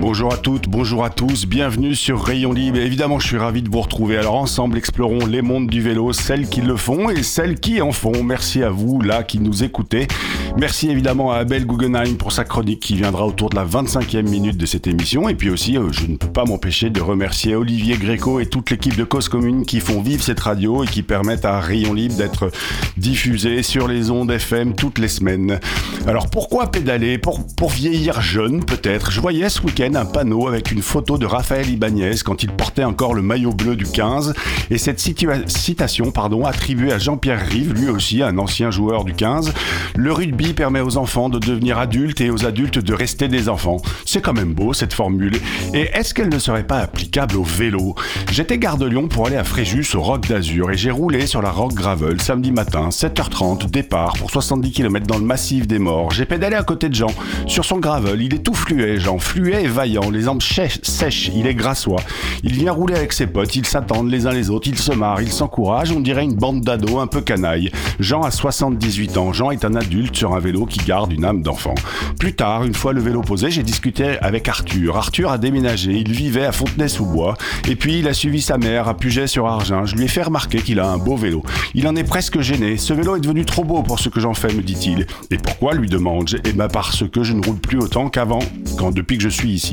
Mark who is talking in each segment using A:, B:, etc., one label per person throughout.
A: Bonjour à toutes, bonjour à tous, bienvenue sur Rayon Libre. Évidemment, je suis ravi de vous retrouver. Alors ensemble, explorons les mondes du vélo, celles qui le font et celles qui en font. Merci à vous, là, qui nous écoutez. Merci évidemment à Abel Guggenheim pour sa chronique qui viendra autour de la 25e minute de cette émission. Et puis aussi, euh, je ne peux pas m'empêcher de remercier Olivier Gréco et toute l'équipe de Cause Commune qui font vivre cette radio et qui permettent à Rayon Libre d'être diffusé sur les ondes FM toutes les semaines. Alors pourquoi pédaler? Pour, pour vieillir jeune peut-être Je voyais ce week-end un panneau avec une photo de Raphaël Ibanez quand il portait encore le maillot bleu du 15 et cette citation pardon, attribuée à Jean-Pierre Rive, lui aussi un ancien joueur du 15. Le rugby permet aux enfants de devenir adultes et aux adultes de rester des enfants. C'est quand même beau cette formule. Et est-ce qu'elle ne serait pas applicable au vélo? J'étais gare de Lyon pour aller à Fréjus au Rock d'Azur et j'ai roulé sur la Rock Gravel samedi matin, 7h30, départ pour 70 km dans le massif des morts. J'ai pédalé à côté de Jean sur son gravel. Il est tout fluet, Jean, fluet et les jambes sèches, il est grassois. Il vient rouler avec ses potes, ils s'attendent les uns les autres, ils se marrent, ils s'encouragent, on dirait une bande d'ados un peu canaille. Jean a 78 ans, Jean est un adulte sur un vélo qui garde une âme d'enfant. Plus tard, une fois le vélo posé, j'ai discuté avec Arthur. Arthur a déménagé, il vivait à Fontenay-sous-Bois, et puis il a suivi sa mère à Puget-sur-Argent. Je lui ai fait remarquer qu'il a un beau vélo. Il en est presque gêné, ce vélo est devenu trop beau pour ce que j'en fais, me dit-il. Et pourquoi lui demande-je Eh ben parce que je ne roule plus autant qu'avant, quand depuis que je suis ici.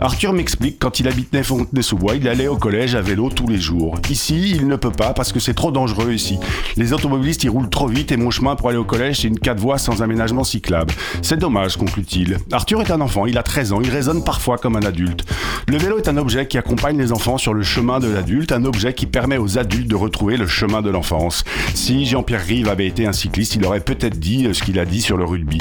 A: Arthur m'explique quand il habitait Fontenay-sous-Bois, il allait au collège à vélo tous les jours. Ici, il ne peut pas parce que c'est trop dangereux ici. Les automobilistes y roulent trop vite et mon chemin pour aller au collège, c'est une 4 voies sans aménagement cyclable. C'est dommage, conclut-il. Arthur est un enfant, il a 13 ans, il raisonne parfois comme un adulte. Le vélo est un objet qui accompagne les enfants sur le chemin de l'adulte, un objet qui permet aux adultes de retrouver le chemin de l'enfance. Si Jean-Pierre Rive avait été un cycliste, il aurait peut-être dit ce qu'il a dit sur le rugby.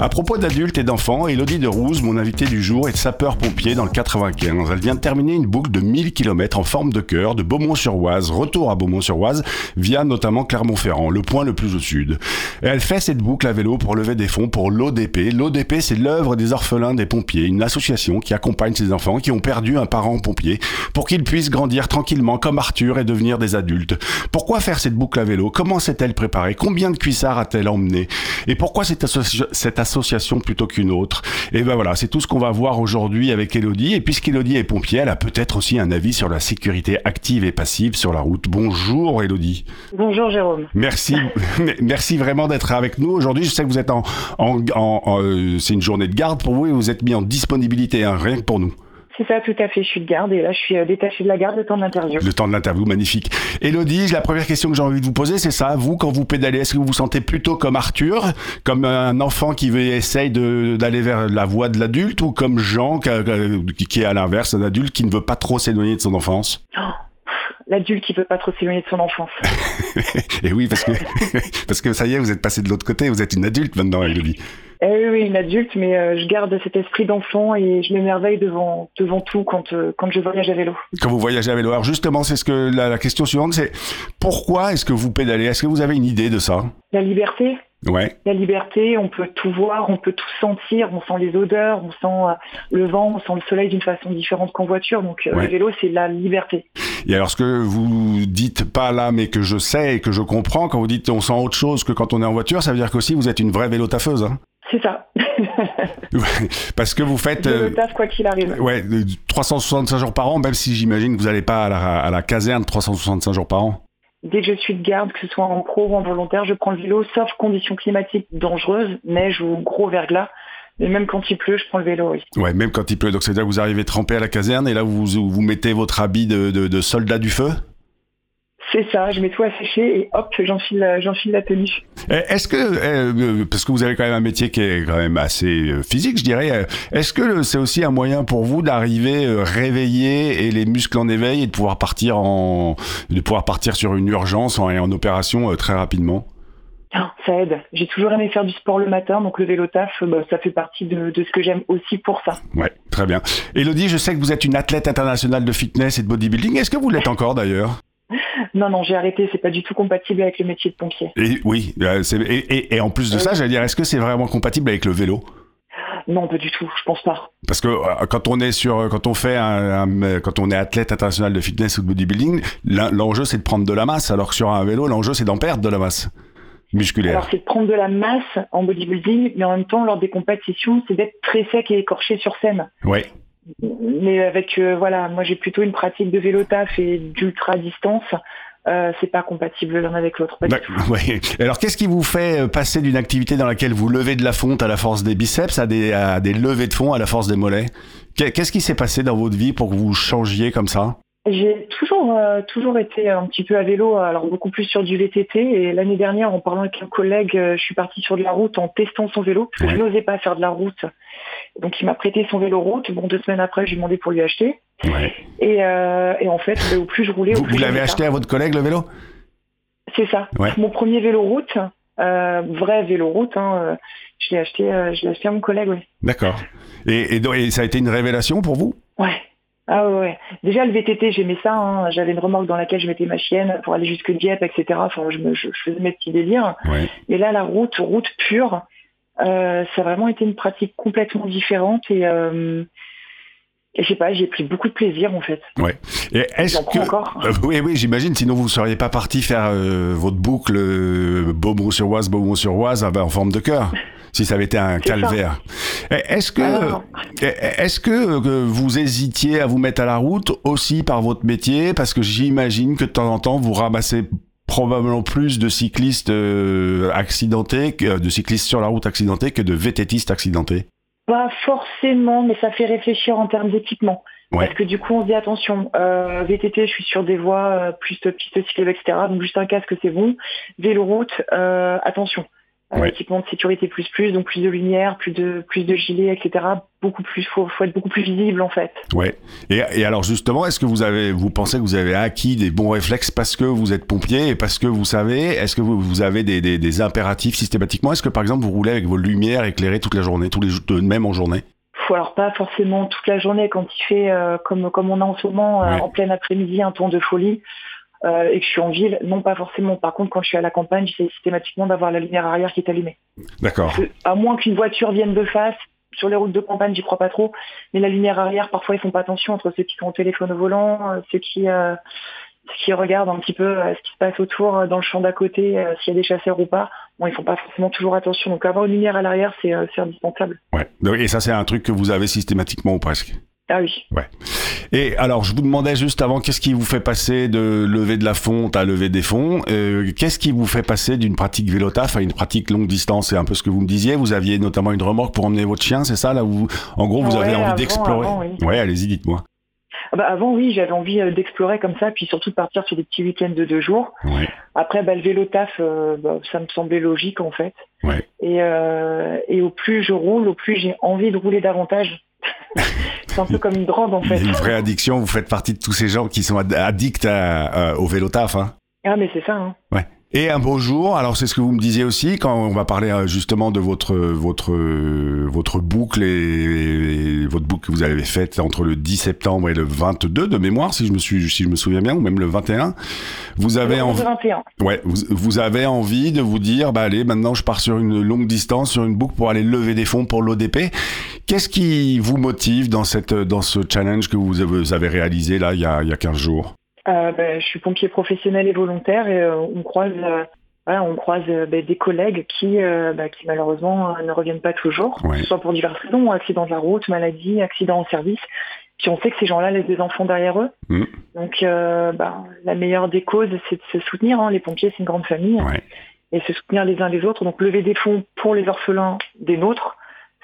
A: À propos d'adultes et d'enfants, Elodie de Rouze, mon invité du jour, est sapeur-pompier dans le 95. Elle vient de terminer une boucle de 1000 km en forme de cœur de Beaumont-sur-Oise, retour à Beaumont-sur-Oise, via notamment Clermont-Ferrand, le point le plus au sud. Elle fait cette boucle à vélo pour lever des fonds pour l'ODP. L'ODP, c'est l'œuvre des orphelins des pompiers, une association qui accompagne ces enfants qui ont perdu un parent pompier pour qu'ils puissent grandir tranquillement comme Arthur et devenir des adultes. Pourquoi faire cette boucle à vélo? Comment s'est-elle préparée? Combien de cuissards a-t-elle emmené? Et pourquoi cette, cette association plutôt qu'une autre? Et ben voilà, c'est tout ce qu'on va voir aujourd'hui avec Elodie. Et puisqu'Elodie est pompier, elle a peut-être aussi un avis sur la sécurité active et passive sur la route. Bonjour Elodie.
B: Bonjour Jérôme.
A: Merci, merci vraiment d'être avec nous aujourd'hui. Je sais que vous êtes en, en, en, en euh, c'est une journée de garde pour vous et vous êtes mis en disponibilité, hein, rien que pour nous.
B: C'est ça, tout à fait. Je suis de garde et là, je suis euh, détaché de la garde le temps de l'interview.
A: Le temps de l'interview, magnifique. Elodie, la première question que j'ai envie de vous poser, c'est ça. Vous, quand vous pédalez, est-ce que vous vous sentez plutôt comme Arthur, comme un enfant qui veut, essaye d'aller vers la voie de l'adulte, ou comme Jean, qui est à l'inverse, un adulte qui ne veut pas trop s'éloigner de son enfance?
B: Oh l'adulte qui veut pas trop s'éloigner de son enfance.
A: et oui, parce que, parce que ça y est, vous êtes passé de l'autre côté, vous êtes une adulte maintenant, Elodie.
B: Eh oui, une adulte, mais euh, je garde cet esprit d'enfant et je m'émerveille devant, devant tout quand, euh, quand je voyage à vélo.
A: Quand vous voyagez à vélo. Alors justement, c'est ce que la, la question suivante, c'est pourquoi est-ce que vous pédalez? Est-ce que vous avez une idée de ça?
B: La liberté.
A: Ouais.
B: La liberté, on peut tout voir, on peut tout sentir, on sent les odeurs, on sent euh, le vent, on sent le soleil d'une façon différente qu'en voiture. Donc
A: Ouais.
B: le vélo, c'est la liberté.
A: Et alors ce que vous dites pas là, mais que je sais et que je comprends, quand vous dites on sent autre chose que quand on est en voiture, ça veut dire qu'aussi vous êtes une vraie vélotaffeuse. Hein
B: C'est ça.
A: Parce que vous faites...
B: Je
A: euh,
B: quoi qu'il arrive.
A: Ouais, euh, 365 jours par an, même si j'imagine que vous n'allez pas à la, à la caserne 365 jours par an.
B: Dès que je suis de garde, que ce soit en pro ou en volontaire, je prends le vélo, sauf conditions climatiques dangereuses, neige ou gros verglas. Mais même quand il pleut, je prends le vélo, oui.
A: Ouais, même quand il pleut. Donc c'est-à-dire que vous arrivez trempé à la caserne et là vous vous mettez votre habit de, de, de soldat du feu?
B: C'est ça, je mets tout à sécher et hop, j'enfile la, j'enfile la tenue.
A: Eh, Est-ce que, euh, parce que vous avez quand même un métier qui est quand même assez euh, physique, je dirais, euh, est-ce que c'est aussi un moyen pour vous d'arriver euh, réveillé et les muscles en éveil et de pouvoir partir en, de pouvoir partir sur une urgence en, et en opération euh, très rapidement?
B: Ça aide. J'ai toujours aimé faire du sport le matin, donc le vélo taf, bah, ça fait partie de, de ce que j'aime aussi pour ça.
A: Ouais, très bien. Elodie, je sais que vous êtes une athlète internationale de fitness et de bodybuilding. Est-ce que vous l'êtes encore d'ailleurs?
B: Non, non, j'ai arrêté. C'est pas du tout compatible avec le métier de pompier.
A: et, Oui, euh, et, et- et en plus de ça, j'allais dire, est-ce que c'est vraiment compatible avec le vélo?
B: Non, pas du tout. Je pense pas.
A: Parce que euh, quand on est sur, quand on fait un, un- quand on est athlète international de fitness ou de bodybuilding, l'en- l'enjeu c'est de prendre de la masse, alors que sur un vélo, l'enjeu c'est d'en perdre de la masse musculaire.
B: Alors, c'est de prendre de la masse en bodybuilding, mais en même temps, lors des compétitions, c'est d'être très sec et écorché sur scène.
A: Ouais.
B: Mais avec, euh, voilà, moi j'ai plutôt une pratique de vélo taf et d'ultra distance. Euh, c'est pas compatible l'un avec l'autre.
A: ouais. Alors qu'est-ce qui vous fait euh, passer d'une activité dans laquelle vous levez de la fonte à la force des biceps à des, à des levées de fond à la force des mollets? Qu'est- Qu'est-ce qui s'est passé dans votre vie pour que vous changiez comme ça?
B: J'ai toujours, euh, toujours été un petit peu à vélo, alors beaucoup plus sur du VTT. Et l'année dernière, en parlant avec un collègue, euh, je suis partie sur de la route en testant son vélo, parce que
A: Ouais.
B: je n'osais pas faire de la route. Donc il m'a prêté son vélo route. Bon, deux semaines après, j'ai demandé pour lui acheter.
A: ouais.
B: Et, euh, et en fait, au plus je roulais, au
A: Vous,
B: plus
A: vous l'avez acheté à votre collègue le vélo?
B: C'est ça.
A: Ouais.
B: Mon premier vélo route, euh, vrai vélo route, hein, euh, je l'ai acheté, je l'ai acheté à mon collègue, oui.
A: D'accord. Et, et et ça a été une révélation pour vous?
B: Ouais. Ah ouais. Déjà le VTT, j'aimais ça. hein. J'avais une remorque dans laquelle je mettais ma chienne pour aller jusque Dieppe, etc. Enfin, je, me, je, je faisais mes petits délires.
A: Ouais.
B: Mais là, la route, route pure, euh, ça a vraiment été une pratique complètement différente et, euh, et je sais pas, j'ai pris beaucoup de plaisir en fait.
A: Et est-ce que
B: encore.
A: Euh, oui, oui, j'imagine. Sinon, vous ne seriez pas parti faire euh, votre boucle Beaumont-sur-Oise, Beaumont-sur-Oise ah ben, en forme de cœur, si ça avait été un
B: C'est
A: calvaire. Est-ce que,
B: Ah,
A: est-ce que vous hésitiez à vous mettre à la route aussi par votre métier, parce que j'imagine que de temps en temps vous ramassez probablement plus de cyclistes euh, accidentés, que, de cyclistes sur la route accidentés que de VTTistes accidentés.
B: Pas forcément, mais ça fait réfléchir en termes d'équipement.
A: Ouais.
B: Parce que du coup, on se dit attention, euh, VTT, je suis sur des voies euh, plus de pistes cyclables, etc. Donc juste un casque, c'est bon. Vélo route, euh, attention. Euh,
A: Ouais.
B: Équipement de sécurité plus plus, donc plus de lumière, plus de plus de gilets, etc. Beaucoup plus, faut, faut être beaucoup plus visible en fait.
A: Ouais. Et, et alors justement, est-ce que vous avez, vous pensez que vous avez acquis des bons réflexes parce que vous êtes pompier et parce que vous savez, est-ce que vous, vous avez des, des, des impératifs systématiquement? Est-ce que par exemple vous roulez avec vos lumières éclairées toute la journée, tous les jours, même en journée?
B: Faut alors pas forcément toute la journée quand il fait euh, comme comme on a en ce moment euh,
A: Ouais.
B: en plein après-midi un temps de folie euh, et que je suis en ville, non pas forcément. Par contre, quand je suis à la campagne, j'essaie systématiquement d'avoir la lumière arrière qui est allumée.
A: D'accord.
B: À moins qu'une voiture vienne de face, sur les routes de campagne, j'y crois pas trop. Mais la lumière arrière, parfois, ils font pas attention entre ceux qui sont au téléphone au volant, euh, ceux qui, euh, ceux qui regardent un petit peu ce qui se passe autour, dans le champ d'à côté, euh, s'il y a des chasseurs ou pas. Bon, ils font pas forcément toujours attention. Donc, avoir une lumière à l'arrière, c'est indispensable.
A: Ouais. Et ça, c'est un truc que vous avez systématiquement ou presque?
B: Ah oui.
A: Et alors, je vous demandais juste avant, qu'est-ce qui vous fait passer de lever de la fonte à lever des fonds? Euh, Qu'est-ce qui vous fait passer d'une pratique vélotaf à une pratique longue distance? C'est un peu ce que vous me disiez. Vous aviez notamment une remorque pour emmener votre chien, c'est ça là où, en gros, vous
B: Ouais,
A: avez envie d'explorer?
B: oui.
A: Ouais, allez-y, dites-moi.
B: Ah bah, avant, oui, j'avais envie euh, d'explorer comme ça, puis surtout de partir sur des petits week-ends de deux jours.
A: Ouais.
B: Après, bah, le vélo taf, euh, bah, ça me semblait logique en fait.
A: Ouais.
B: Et, euh, et au plus je roule, au plus j'ai envie de rouler davantage. c'est un peu comme une drogue en fait.
A: une vraie addiction. Vous faites partie de tous ces gens qui sont ad- addicts à- à- au vélotaf. Hein.
B: Ah mais c'est ça. Hein.
A: Et un beau jour, alors c'est ce que vous me disiez aussi quand on va parler euh, justement de votre votre euh, votre boucle et, et votre boucle que vous avez faite entre le 10 septembre et le 22 de mémoire si je me suis si je me souviens bien ou même le 21. Vous avez
B: Le
A: envie
B: 21.
A: ouais, vous, vous avez envie de vous dire bah allez, maintenant je pars sur une longue distance sur une boucle pour aller lever des fonds pour l'ODP. Qu'est-ce qui vous motive dans cette dans ce challenge que vous avez, vous avez réalisé là il y a il y a 15 jours?
B: Euh, bah, je suis pompier professionnel et volontaire et euh, on croise, euh, voilà, on croise bah, des collègues qui, bah, qui malheureusement ne reviennent pas toujours,
A: Ouais.
B: soit pour diverses raisons, accident de la route, maladie, accident en service. Puis on sait que ces gens-là laissent des enfants derrière eux.
A: Mm.
B: Donc la meilleure des causes, c'est de se soutenir. hein. Les pompiers, c'est une grande famille.
A: Ouais.
B: Et se soutenir les uns les autres. Donc lever des fonds pour les orphelins des nôtres,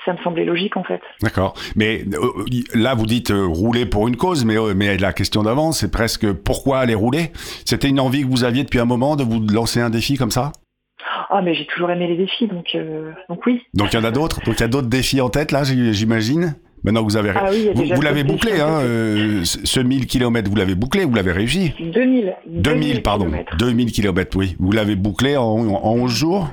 B: ça me semblait logique en fait.
A: D'accord. Mais euh, là, vous dites euh, rouler pour une cause, mais, euh, mais la question d'avant, c'est presque pourquoi aller rouler? C'était une envie que vous aviez depuis un moment de vous lancer un défi comme ça?
B: Ah mais j'ai toujours aimé les défis, donc, donc oui.
A: Donc il y en a d'autres? Donc il y a d'autres défis en tête là, j'imagine? Maintenant que vous avez,
B: Ah oui,
A: vous, l'avez bouclé, hein, euh, ce ce 1000 km, vous l'avez bouclé, vous l'avez réussi?
B: 2000.
A: 2000, pardon.
B: kilomètres.
A: 2000 km, oui. Vous l'avez bouclé en, en 11 jours?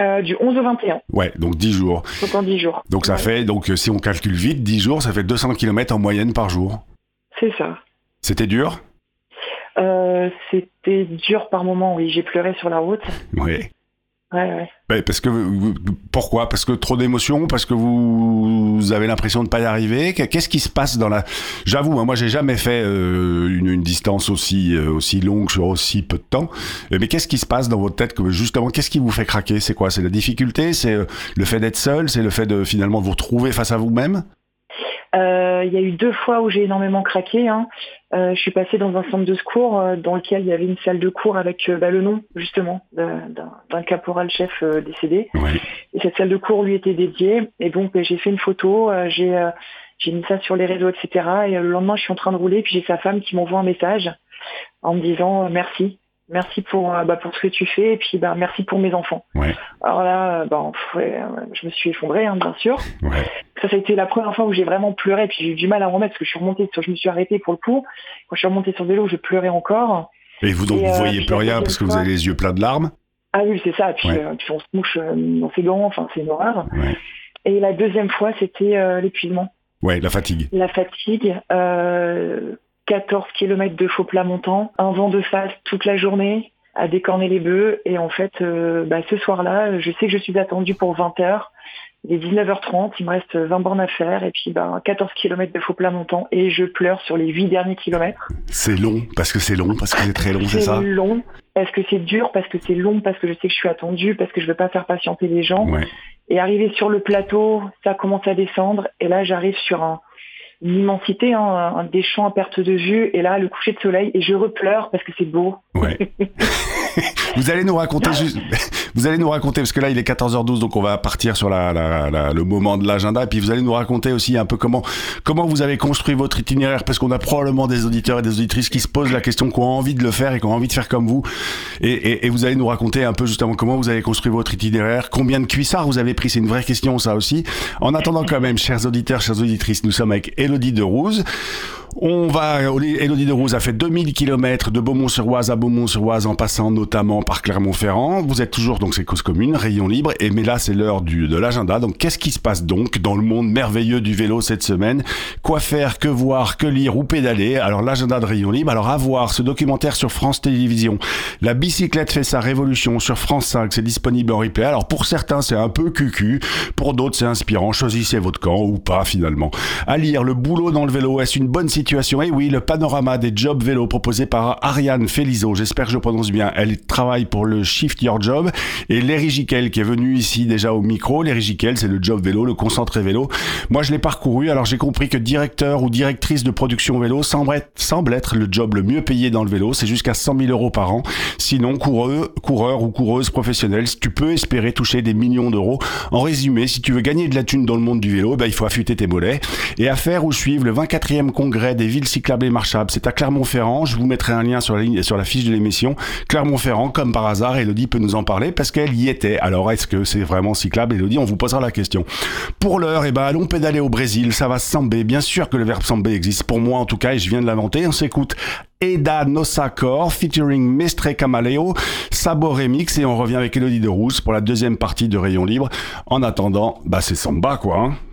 B: Euh, du 11 au 21,
A: Ouais, donc 10 jours.
B: donc en 10 jours.
A: Donc ça
B: Ouais,
A: fait, donc euh, si on calcule vite, 10 jours, ça fait 200 km en moyenne par jour.
B: C'est ça.
A: C'était dur?
B: Euh, C'était dur par moment, oui. J'ai pleuré sur la route.
A: Oui.
B: Ouais, ouais.
A: Ouais, parce que pourquoi? Parce que trop d'émotions? Parce que vous, avez l'impression de pas y arriver? Qu'est- Qu'est-ce qui se passe dans la J'avoue, hein, moi j'ai jamais fait euh, une, une distance aussi euh, aussi longue sur aussi peu de temps. Euh, Mais qu'est-ce qui se passe dans votre tête que justement Qu'est-ce qui vous fait craquer? C'est quoi? C'est la difficulté? C'est le fait d'être seul? C'est le fait de finalement vous retrouver face à vous-même?
B: Euh, Il y a eu deux fois où j'ai énormément craqué. Hein. Euh, je suis passée dans un centre de secours euh, dans lequel il y avait une salle de cours avec bah, le nom justement d'un caporal-chef euh, décédé.
A: Ouais.
B: Et cette salle de cours lui était dédiée. Et donc euh, j'ai fait une photo, j'ai mis ça sur les réseaux, etc. Et le lendemain, je suis en train de rouler, puis j'ai sa femme qui m'envoie un message en me disant merci. Merci pour, bah, pour ce que tu fais et puis bah, merci pour mes enfants.
A: Ouais.
B: Alors là, bah, je me suis effondrée, hein, bien sûr.
A: Ouais.
B: Ça, ça a été la première fois où j'ai vraiment pleuré, puis j'ai eu du mal à en remettre parce que je suis remontée, sur- je me suis arrêtée pour le coup. Quand je suis remontée sur le vélo, je pleurais encore.
A: Et vous donc
B: Et,
A: vous
B: euh,
A: voyez plus rien parce que vous avez les yeux pleins de larmes
B: Ah oui, c'est ça. Puis,
A: Ouais.
B: euh, puis on se mouche euh, dans ses gants, enfin c'est une horreur.
A: Ouais.
B: Et la deuxième fois, c'était euh, l'épuisement,
A: Ouais, la fatigue.
B: la fatigue. Euh, 14 km de faux plat montant, un vent de face toute la journée, à décorner les bœufs. Et en fait, euh, bah, ce soir-là, je sais que je suis attendue pour 20 heures. Il est 19h30, il me reste 20 bornes à faire et puis bah, 14 km de faux plat montant et je pleure sur les 8 derniers kilomètres.
A: C'est long parce que c'est long parce que c'est très long, c'est ça
B: long parce que c'est dur, parce que c'est long, parce que je sais que je suis attendue, parce que je veux pas faire patienter les gens.
A: Ouais.
B: Et arrivé sur le plateau, ça commence à descendre. Et là, j'arrive sur un, une immensité, hein, des champs à perte de vue. Et là, le coucher de soleil. Et je repleure parce que c'est beau.
A: Ouais. vous allez nous raconter juste, vous allez nous raconter parce que là il est 14h12 donc on va partir sur la, la- la- le moment de l'agenda. Et puis vous allez nous raconter aussi un peu comment comment vous avez construit votre itinéraire parce qu'on a probablement des auditeurs et des auditrices qui se posent la question qui ont envie de le faire et qui ont envie de faire comme vous. Et, et- et vous allez nous raconter un peu justement comment vous avez construit votre itinéraire combien de cuissards vous avez pris c'est une vraie question ça aussi. En attendant quand même chers auditeurs chères auditrices nous sommes avec Elodie de Rouze on va, Elodie de Rouze a fait 2000 km de Beaumont-sur-Oise à Beaumont-sur-Oise en passant notamment par Clermont-Ferrand. Vous êtes toujours donc c'est cause commune, rayon libre. Et mais là c'est l'heure de l'agenda. Donc qu'est-ce qui se passe donc dans le monde merveilleux du vélo cette semaine? Quoi faire, que voir, que lire ou pédaler? Alors l'agenda de rayon libre. Alors à voir ce documentaire sur France Télévisions. La bicyclette fait sa révolution sur France 5. C'est disponible en replay. Alors pour certains c'est un peu cucu, pour d'autres c'est inspirant. Choisissez votre camp ou pas finalement. À lire le boulot dans le vélo. Est-ce une bonne situation? Et oui, le panorama des jobs vélo proposé par Ariane Felizo. J'espère que je prononce bien. Elle travaille pour le Shift Your Job et Léry Giquel qui est venu ici déjà au micro. Léry Giquel, c'est le job vélo, le concentré vélo. Moi, je l'ai parcouru. Alors, j'ai compris que directeur ou directrice de production vélo semble être, le job le mieux payé dans le vélo. C'est jusqu'à 100 000 euros par an. Sinon, coureux, coureur ou coureuse professionnelle, tu peux espérer toucher des millions d'euros. En résumé, si tu veux gagner de la thune dans le monde du vélo, ben, il faut affûter tes mollets et à faire ou suivre le 24e congrès des villes cyclables et marchables. C'est à Clermont-Ferrand. Je vous mettrai un lien sur la fiche de l'émission. Clermont-Ferrand, comme par hasard, Elodie peut nous en parler parce qu'elle y était. Alors, est-ce que c'est vraiment cyclable, Elodie? On vous posera la question. Pour l'heure, eh ben, allons pédaler au Brésil. Ça va samber. Bien sûr que le verbe samber existe pour moi, en tout cas, et je viens de l'inventer. On s'écoute Eda Nosacor featuring Mestre Camaleo, Sabo Remix et on revient avec Elodie de Rousse pour la deuxième partie de Rayon Libre. En attendant, bah c'est samba quoi. Hein.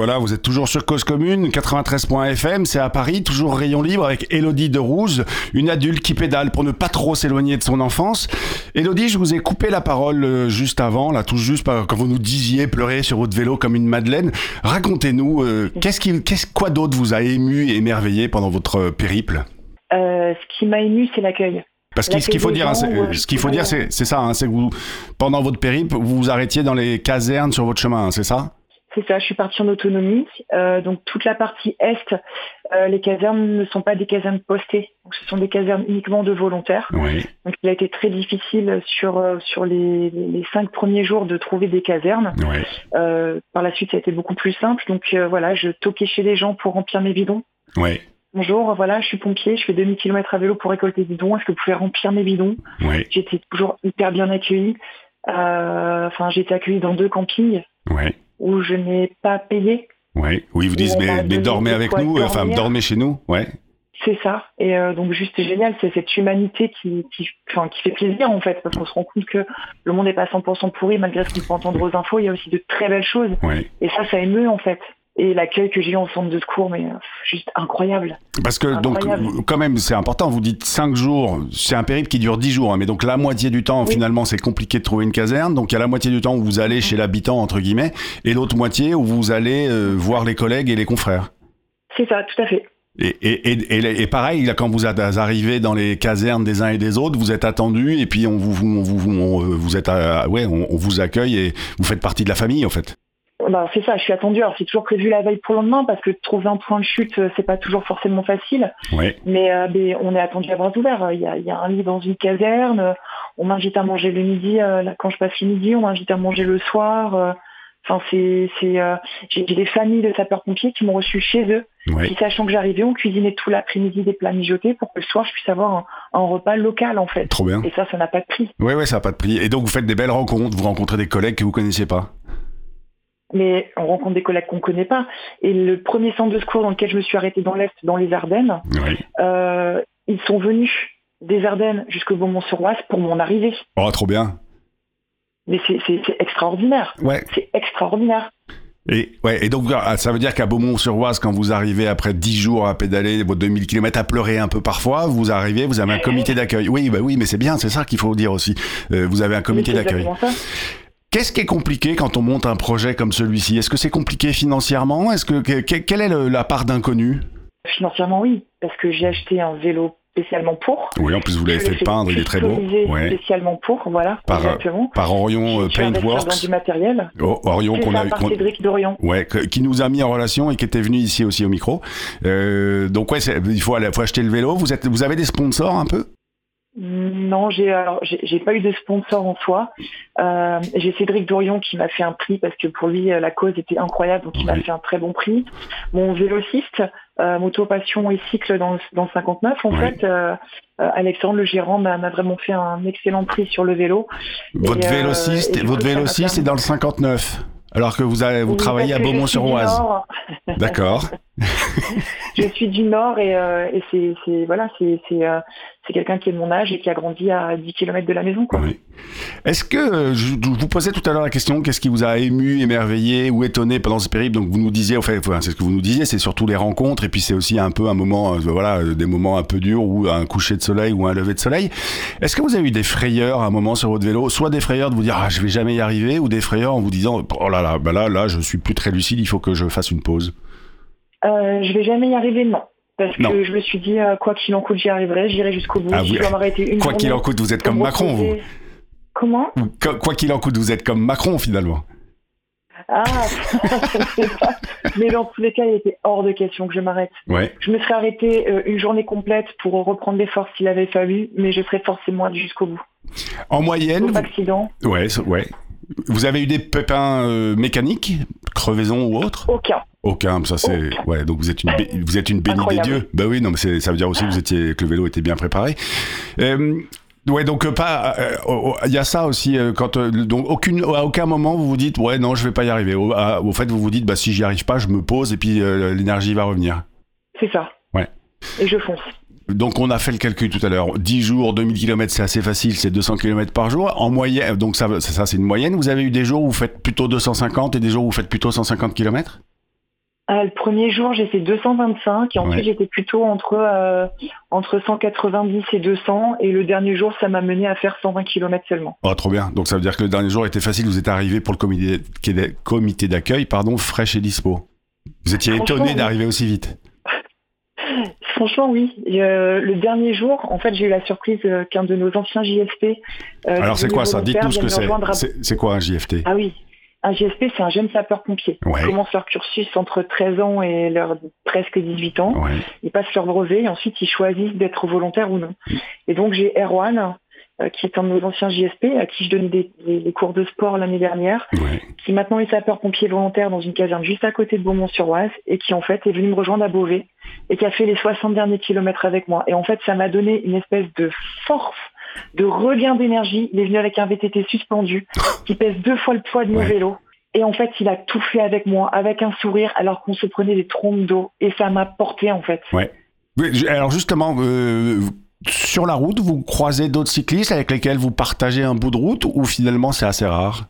A: Voilà, vous êtes toujours sur Cause Commune, 93.fm, c'est à Paris, toujours rayon libre avec Elodie de Rouge, une adulte qui pédale pour ne pas trop s'éloigner de son enfance. Elodie, je vous ai coupé la parole euh, juste avant, là, tout juste quand vous nous disiez pleurer sur votre vélo comme une madeleine. Racontez-nous, euh, qu'est-ce qui, qu'est-ce, quoi d'autre vous a ému et émerveillé pendant votre périple?
B: Euh, Ce qui m'a ému, c'est l'accueil.
A: Parce que ce qu'il faut dire, hein, ce qu'il faut dire, c'est, ça, hein, c'est que vous, pendant votre périple, vous vous arrêtiez dans les casernes sur votre chemin, hein, c'est ça?
B: C'est ça, je suis partie en autonomie. Euh, donc toute la partie est, euh, les casernes ne sont pas des casernes postées. Donc, ce sont des casernes uniquement de volontaires. Donc il a été très difficile sur euh, sur les, les, cinq premiers jours de trouver des casernes. par la suite, ça a été beaucoup plus simple. Donc voilà, je toquais chez les gens pour remplir mes bidons. Bonjour, voilà, je suis pompier, je fais demi kilomètres à vélo pour récolter des bidons. Est-ce que vous pouvez remplir mes bidons? J'étais toujours hyper bien accueillie. Enfin, j'ai été accueillie dans deux campings.
A: Ouais
B: où je n'ai pas payé.
A: Ouais. Oui, vous dites, mais, dormez avec nous, dormir. enfin, dormez chez nous, ouais.
B: C'est ça. Et euh, donc juste génial, c'est cette humanité qui, qui, enfin, qui fait plaisir en fait, parce qu'on se rend compte que le monde n'est pas 100% pourri malgré ce qu'on peut entendre aux infos. Il y a aussi de très belles choses.
A: Ouais.
B: Et ça, ça émeut en fait et l'accueil que j'ai eu en centre de secours, mais euh, juste incroyable.
A: Parce que donc quand même c'est important, vous dites 5 jours, c'est un périple qui dure 10 jours, hein, mais donc la moitié du temps finalement c'est compliqué de trouver une caserne, donc il y a la moitié du temps où vous allez chez l'habitant entre guillemets, et l'autre moitié où vous allez euh, voir les collègues et les confrères.
B: C'est ça, tout à fait.
A: Et, et, et, et, pareil, là, quand vous arrivez dans les casernes des uns et des autres, vous êtes attendu et puis on vous, vous, vous, vous êtes, ouais, on, vous accueille et vous faites partie de la famille en fait.
B: Bah, c'est ça, je suis attendu. Alors c'est toujours prévu la veille pour le lendemain parce que trouver un point de chute, euh, c'est pas toujours forcément facile. Mais, euh, mais, on est attendu à bras ouverts. Il y a, il y a un lit dans une caserne. On m'invite à manger le midi. Euh, quand je passe le midi, on m'invite à manger le soir. Enfin, c'est, c'est, j'ai, des familles de sapeurs-pompiers qui m'ont reçu chez eux. Qui, sachant que j'arrivais, on cuisinait tout l'après-midi des plats mijotés pour que le soir je puisse avoir un, un repas local en fait.
A: Trop bien.
B: Et ça, ça n'a pas de prix.
A: Oui, oui, ça n'a pas de prix. Et donc vous faites des belles rencontres, vous rencontrez des collègues que vous connaissiez pas?
B: Mais on rencontre des collègues qu'on connaît pas. Et le premier centre de secours dans lequel je me suis arrêtée dans l'Est, dans les Ardennes, euh, ils sont venus des Ardennes jusqu'au Beaumont-sur-Oise pour mon arrivée.
A: Oh, trop bien.
B: Mais c'est extraordinaire.
A: Ouais.
B: C'est extraordinaire.
A: Et, ouais, et donc, ah, ça veut dire qu'à Beaumont-sur-Oise, quand vous arrivez après 10 jours à pédaler vos 2000 km, à pleurer un peu parfois, vous arrivez, vous avez un comité d'accueil. Oui, bah oui, mais c'est bien, c'est ça qu'il faut dire aussi. Euh, vous avez un comité d'accueil. Qu'est-ce qui est compliqué quand on monte un projet comme celui-ci? Est-ce que c'est compliqué financièrement? Est-ce que, quelle est la part d'inconnu?
B: Financièrement, oui, parce que j'ai acheté un vélo spécialement pour.
A: Oui, en plus vous l'avez fait peindre, il est très beau.
B: Ouais. Spécialement pour, voilà.
A: Par, exactement. par Orion euh, Paintworks.
B: Du matériel.
A: Oh, Orion qu'on a
B: par Cédric d'Orion.
A: Ouais, qui nous a mis en relation et qui était venu ici aussi au micro. Euh, donc ouais, il faut, faut acheter le vélo. Vous êtes, vous avez des sponsors un peu?
B: Non, j'ai alors j'ai pas eu de sponsor en soi. Euh, j'ai Cédric Dorion qui m'a fait un prix parce que pour lui la cause était incroyable, donc il m'a fait un très bon prix. Mon vélociste, euh, moto passion et cycle dans, dans le 59, en fait, euh, Alexandre le gérant m'a vraiment fait un excellent prix sur le vélo.
A: Votre vélociste, votre vélociste est dans le 59. Alors que vous, avez, vous travaillez à Beaumont-sur-Oise. D'accord.
B: je suis du Nord et, euh, et c'est voilà, c'est euh, c'est quelqu'un qui est de mon âge et qui a grandi à 10 km de la maison.
A: Oui. Est-ce que, euh, je, vous posais tout à l'heure la question, qu'est-ce qui vous a ému, émerveillé ou étonné pendant ce périple? Donc vous nous disiez, en fait, c'est ce que vous nous disiez, c'est surtout les rencontres et puis c'est aussi un peu un moment, voilà, des moments un peu durs ou un coucher de soleil ou un lever de soleil. Est-ce que vous avez eu des frayeurs à un moment sur votre vélo? Soit des frayeurs de vous dire, ah, je vais jamais y arriver ou des frayeurs en vous disant, oh là là, bah là, là, je suis plus très lucide, il faut que je fasse une pause?
B: Euh, je vais jamais y arriver, non. Parce que je me suis dit, euh, quoi qu'il en coûte, j'y arriverai, j'irai jusqu'au bout.
A: Ah, une quoi qu'il en coûte, vous êtes comme Macron, vous.
B: Comment
A: Quoi qu'il en coûte, vous êtes comme Macron, finalement.
B: Ah, je sais pas. Mais dans tous les cas, il était hors de question que je m'arrête.
A: Ouais.
B: Je me serais arrêté euh, une journée complète pour reprendre les forces s'il avait fallu, mais je serais forcément jusqu'au bout.
A: En moyenne.
B: Accident.
A: Ouais, ouais. Vous avez eu des pépins euh, mécaniques, crevaison ou autre?
B: Aucun.
A: Aucun, ça c'est ouais. Donc vous êtes une vous êtes une bénie des dieux. Bah oui, non, mais ça veut dire aussi que vous étiez que le vélo était bien préparé. Euh, ouais, donc euh, pas. Il y a ça aussi quand donc aucune à aucun moment vous vous dites ouais non je vais pas y arriver. Au, au fait vous vous dites bah si j'y arrive pas je me pose et puis l'énergie va revenir.
B: C'est ça.
A: Ouais.
B: Et je fonce.
A: Donc on a fait le calcul tout à l'heure. 10 jours, 2000 km, c'est assez facile, c'est 200 km par jour. En moyenne, donc ça, ça c'est une moyenne. Vous avez eu des jours où vous faites plutôt 250 et des jours où vous faites plutôt 150 km
B: Ah, le premier jour, j'ai fait 225 et ensuite
A: Ouais.
B: j'étais plutôt entre euh, entre 190 et 200 et le dernier jour, ça m'a mené à faire 120 km seulement.
A: Oh, trop bien. Donc ça veut dire que le dernier jour était facile. Vous êtes arrivé pour le comité, comité d'accueil, pardon, fraîche et dispo. Vous étiez étonné d'arriver aussi vite.
B: Franchement, oui. Euh, le dernier jour, en fait, j'ai eu la surprise euh, qu'un de nos anciens JSP. euh,
A: Alors c'est quoi ça? Dites-nous ce que c'est.
B: à-
A: C'est quoi un JFT
B: Ah oui, un JSP, c'est un jeune sapeur-pompier.
A: Ouais.
B: Ils commencent leur cursus entre 13 ans et leur presque 18 ans.
A: Ouais.
B: Ils passent leur brevet et ensuite ils choisissent d'être volontaires ou non. Et donc j'ai Erwan, qui est un de nos anciens JSP, à qui je donnais des, des- des cours de sport l'année dernière,
A: Ouais.
B: qui maintenant est sapeur-pompier volontaire dans une caserne juste à côté de Beaumont-sur-Oise et qui en fait est venu me rejoindre à Beauvais et qui a fait les 60 derniers kilomètres avec moi. Et en fait, ça m'a donné une espèce de force, de regain d'énergie. Il est venu avec un VTT suspendu qui pèse deux fois le poids de mon
A: Ouais.
B: vélo. Et en fait, il a tout fait avec moi, avec un sourire, alors qu'on se prenait des trompes d'eau. Et ça m'a porté, en fait.
A: Oui, je- Alors justement, euh, sur la route, vous croisez d'autres cyclistes avec lesquels vous partagez un bout de route ou finalement c'est assez rare?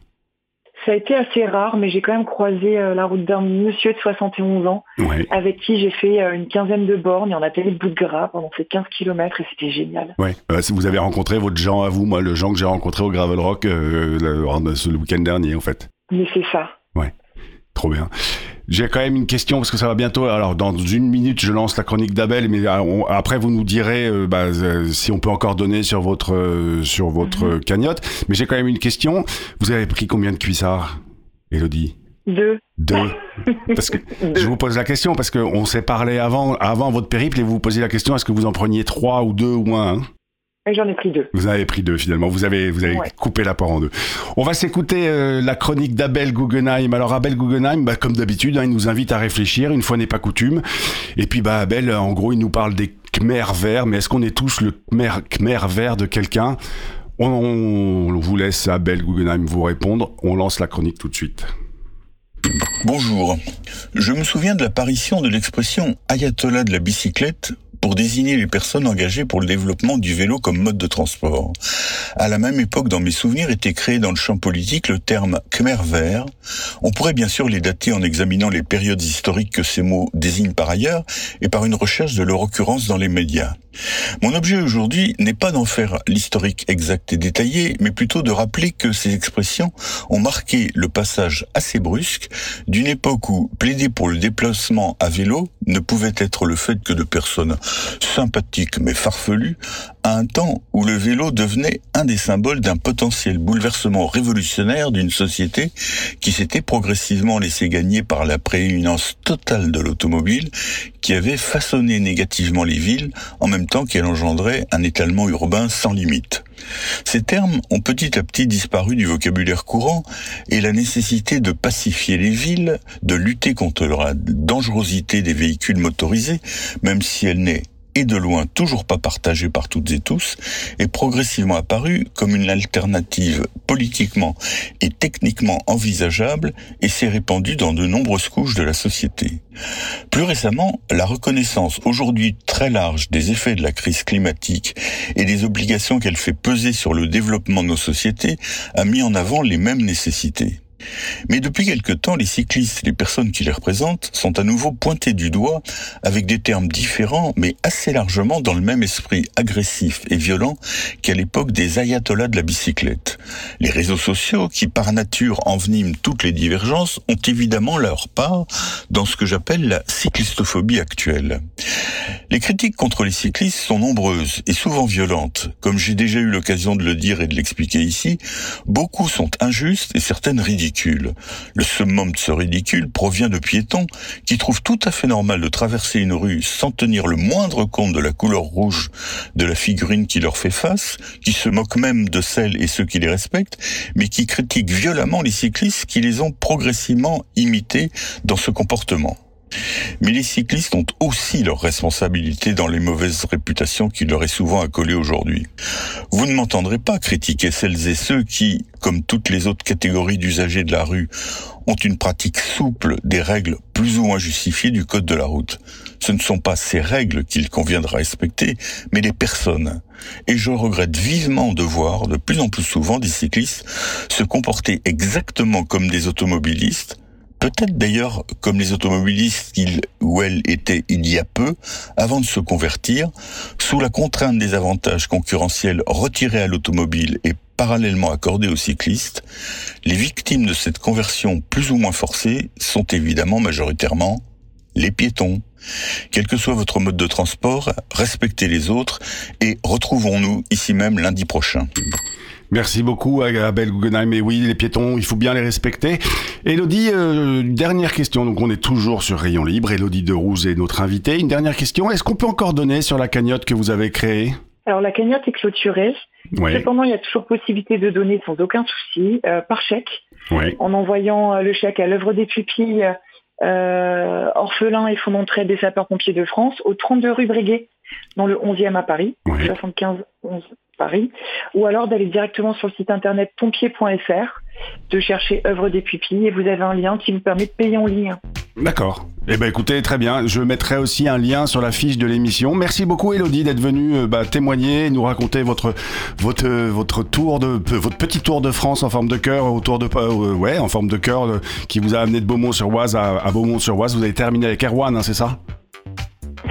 B: Ça a été assez rare, mais j'ai quand même croisé euh, la route d'un monsieur de 71 ans
A: Ouais.
B: avec qui j'ai fait euh, une quinzaine de bornes et on a le bout de gras pendant ces 15 kilomètres et c'était génial.
A: Ouais. Euh, si vous avez rencontré votre Jean à vous, moi le Jean que j'ai rencontré au Gravel Rock euh, le, ce- week-end dernier en fait.
B: Mais c'est ça.
A: Trop bien. J'ai quand même une question parce que ça va bientôt. Alors dans une minute, je lance la chronique d'Abel, mais euh, on- après vous nous direz euh, bah, euh, si on peut encore donner sur votre euh, sur votre euh, cagnotte. Mais j'ai quand même une question. Vous avez pris combien de cuissards, Elodie
B: Deux.
A: Deux. Parce que je vous pose la question parce qu'on s'est parlé avant avant votre périple et vous vous posiez la question est-ce que vous en preniez trois ou deux ou un hein?
B: J'en ai pris deux.
A: Vous en avez pris deux finalement. Vous avez vous avez
B: Ouais.
A: coupé la part en deux. On va s'écouter euh, la chronique d'Abel Guggenheim. Alors Abel Guggenheim, bah, comme d'habitude, hein, il nous invite à réfléchir. Une fois n'est pas coutume. Et puis bah Abel, en gros, il nous parle des Khmer verts. Mais est-ce qu'on est tous le Khmer, Khmer vert de quelqu'un? On, on vous laisse Abel Guggenheim vous répondre. On lance la chronique tout de suite.
C: Bonjour. Je me souviens de l'apparition de l'expression ayatollah de la bicyclette pour désigner les personnes engagées pour le développement du vélo comme mode de transport. À la même époque, dans mes souvenirs, était créé dans le champ politique le terme Khmer vert. On pourrait bien sûr les dater en examinant les périodes historiques que ces mots désignent par ailleurs et par une recherche de leur occurrence dans les médias. Mon objet aujourd'hui n'est pas d'en faire l'historique exact et détaillé, mais plutôt de rappeler que ces expressions ont marqué le passage assez brusque d'une époque où plaider pour le déplacement à vélo ne pouvait être le fait que de personnes sympathiques mais farfelues, à un temps où le vélo devenait un des symboles d'un potentiel bouleversement révolutionnaire d'une société qui s'était progressivement laissée gagner par la prééminence totale de l'automobile qui avait façonné négativement les villes en même temps qu'elle engendrait un étalement urbain sans limite. Ces termes ont petit à petit disparu du vocabulaire courant et la nécessité de pacifier les villes, de lutter contre la dangerosité des véhicules motorisés, même si elle n'est et de loin toujours pas partagée par toutes et tous, est progressivement apparue comme une alternative politiquement et techniquement envisageable et s'est répandue dans de nombreuses couches de la société. Plus récemment, la reconnaissance aujourd'hui très large des effets de la crise climatique et des obligations qu'elle fait peser sur le développement de nos sociétés a mis en avant les mêmes nécessités. Mais depuis quelque temps, les cyclistes et les personnes qui les représentent sont à nouveau pointés du doigt avec des termes différents, mais assez largement dans le même esprit agressif et violent qu'à l'époque des ayatollahs de la bicyclette. Les réseaux sociaux, qui par nature enveniment toutes les divergences, ont évidemment leur part dans ce que j'appelle la cyclistophobie actuelle. Les critiques contre les cyclistes sont nombreuses et souvent violentes. Comme j'ai déjà eu l'occasion de le dire et de l'expliquer ici, beaucoup sont injustes et certaines ridicules. Le summum de ce ridicule provient de piétons qui trouvent tout à fait normal de traverser une rue sans tenir le moindre compte de la couleur rouge de la figurine qui leur fait face, qui se moquent même de celles et ceux qui les respectent, mais qui critiquent violemment les cyclistes qui les ont progressivement imités dans ce comportement. Mais les cyclistes ont aussi leur responsabilité dans les mauvaises réputations qui leur est souvent accolée aujourd'hui. Vous ne m'entendrez pas critiquer celles et ceux qui, comme toutes les autres catégories d'usagers de la rue, ont une pratique souple des règles plus ou moins justifiées du code de la route. Ce ne sont pas ces règles qu'il conviendra respecter, mais les personnes. Et je regrette vivement de voir de plus en plus souvent des cyclistes se comporter exactement comme des automobilistes, Peut-être d'ailleurs comme les automobilistes qu'ils ou elles étaient il y a peu, avant de se convertir, sous la contrainte des avantages concurrentiels retirés à l'automobile et parallèlement accordés aux cyclistes, les victimes de cette conversion plus ou moins forcée sont évidemment majoritairement les piétons. Quel que soit votre mode de transport, respectez les autres et retrouvons-nous ici même lundi prochain.
A: Merci beaucoup Abel Guggenheim. Et oui, les piétons, il faut bien les respecter. Elodie, euh, dernière question. Donc on est toujours sur Rayon Libre. Elodie Derouze est notre invitée. Une dernière question. Est-ce qu'on peut encore donner sur la cagnotte que vous avez créée?
B: Alors la cagnotte est clôturée. Cependant, il y a toujours possibilité de donner sans aucun souci, euh, par chèque, en envoyant euh, le chèque à l'œuvre des pupilles, orphelins et fonds d'entraide des sapeurs-pompiers de France, au 32 rue Breguet, dans le 11e à Paris, 75 11 Paris, ou alors d'aller directement sur le site internet pompier.fr, de chercher œuvre des pupilles et vous avez un lien qui vous permet de payer en ligne.
A: D'accord. Eh ben écoutez, très bien. Je mettrai aussi un lien sur la fiche de l'émission. Merci beaucoup Elodie d'être venue euh, bah, témoigner, nous raconter votre votre votre tour de votre petit tour de France en forme de cœur autour de euh, ouais en forme de cœur euh, qui vous a amené de Beaumont-sur-Oise à, Beaumont-sur-Oise. Vous avez terminé avec Erwan, hein, c'est ça?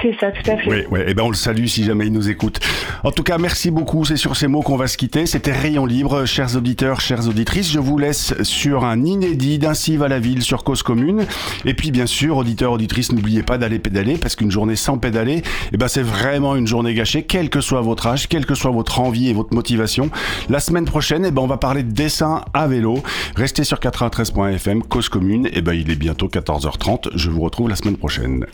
B: C'est ça, tout à fait.
A: Oui, oui. Et eh ben on le salue si jamais il nous écoute. En tout cas, merci beaucoup. C'est sur ces mots qu'on va se quitter. C'était Rayon Libre, chers auditeurs, chères auditrices. Je vous laisse sur un inédit d'Incive à la ville sur Cause Commune. Et puis, bien sûr, auditeurs, auditrices, n'oubliez pas d'aller pédaler parce qu'une journée sans pédaler, eh ben c'est vraiment une journée gâchée, quel que soit votre âge, quelle que soit votre envie et votre motivation. La semaine prochaine, eh ben on va parler de dessin à vélo. Restez sur 93.fm, Cause Commune. Et ben il est bientôt 14h30. Je vous retrouve la semaine prochaine.